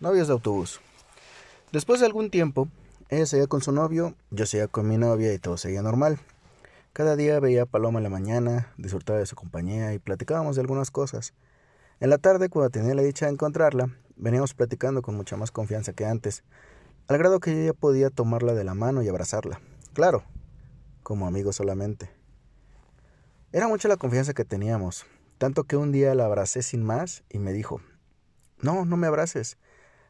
Novios de autobús. Después de algún tiempo, ella seguía con su novio, yo seguía con mi novia y todo seguía normal. Cada día veía a Paloma en la mañana, disfrutaba de su compañía y platicábamos de algunas cosas. En la tarde, cuando tenía la dicha de encontrarla, veníamos platicando con mucha más confianza que antes, al grado que yo ya podía tomarla de la mano y abrazarla. Claro, como amigos solamente. Era mucha la confianza que teníamos, tanto que un día la abracé sin más y me dijo, no, no me abraces.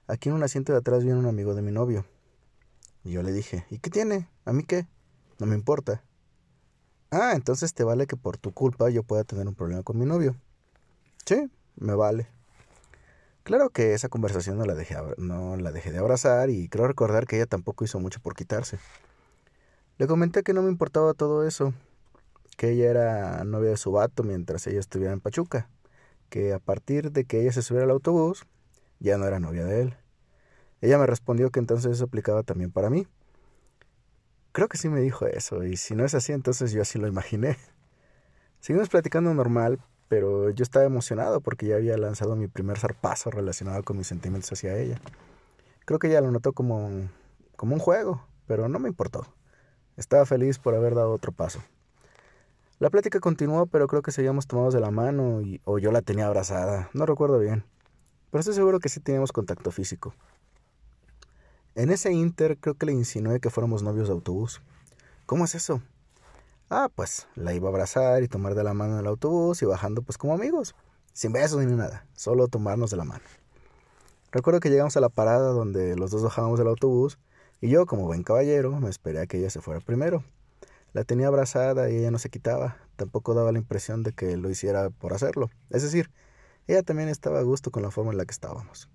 Aquí en un asiento de atrás viene un amigo de mi novio. Y yo le dije, ¿y qué tiene? ¿A mí qué? No me importa. Ah, entonces te vale que por tu culpa yo pueda tener un problema con mi novio. Sí, me vale. Claro que esa conversación no la dejé, no la dejé de abrazar y creo recordar que ella tampoco hizo mucho por quitarse. Le comenté que no me importaba todo eso, que ella era novia de su vato mientras ella estuviera en Pachuca, que a partir de que ella se subiera al autobús, ya no era novia de él. Ella me respondió que entonces eso aplicaba también para mí. Creo que sí me dijo eso, y si no es así, entonces yo así lo imaginé. Seguimos platicando normal, pero yo estaba emocionado porque ya había lanzado mi primer zarpazo relacionado con mis sentimientos hacia ella. Creo que ella lo notó como, como un juego, pero no me importó. Estaba feliz por haber dado otro paso. La plática continuó, pero creo que seguíamos tomados de la mano y, o yo la tenía abrazada, no recuerdo bien. Pero estoy seguro que sí teníamos contacto físico. En ese inter creo que le insinué que fuéramos novios de autobús. ¿Cómo es eso? Ah, pues la iba a abrazar y tomar de la mano en el autobús y bajando pues como amigos, sin besos ni nada, solo tomarnos de la mano. Recuerdo que llegamos a la parada donde los dos bajábamos del autobús y yo, como buen caballero, me esperé a que ella se fuera primero. La tenía abrazada y ella no se quitaba, tampoco daba la impresión de que lo hiciera por hacerlo. Es decir, ella también estaba a gusto con la forma en la que estábamos.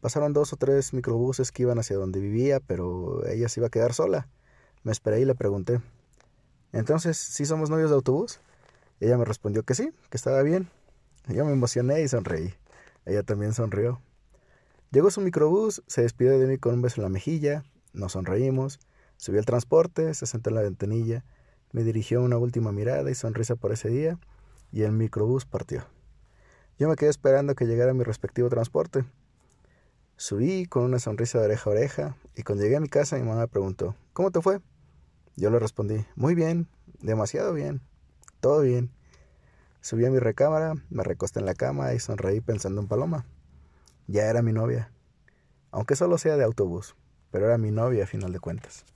Pasaron dos o tres microbuses que iban hacia donde vivía, pero ella se iba a quedar sola. Me esperé y le pregunté, ¿entonces sí somos novios de autobús? Ella me respondió que sí, que estaba bien. Yo me emocioné y sonreí. Ella también sonrió. Llegó su microbús, se despidió de mí con un beso en la mejilla, nos sonreímos, subió al transporte, se sentó en la ventanilla, me dirigió una última mirada y sonrisa por ese día, y el microbús partió. Yo me quedé esperando que llegara mi respectivo transporte. Subí con una sonrisa de oreja a oreja y cuando llegué a mi casa mi mamá me preguntó, ¿cómo te fue? Yo le respondí, muy bien, demasiado bien, todo bien. Subí a mi recámara, me recosté en la cama y sonreí pensando en Paloma. Ya era mi novia, aunque solo sea de autobús, pero era mi novia a final de cuentas.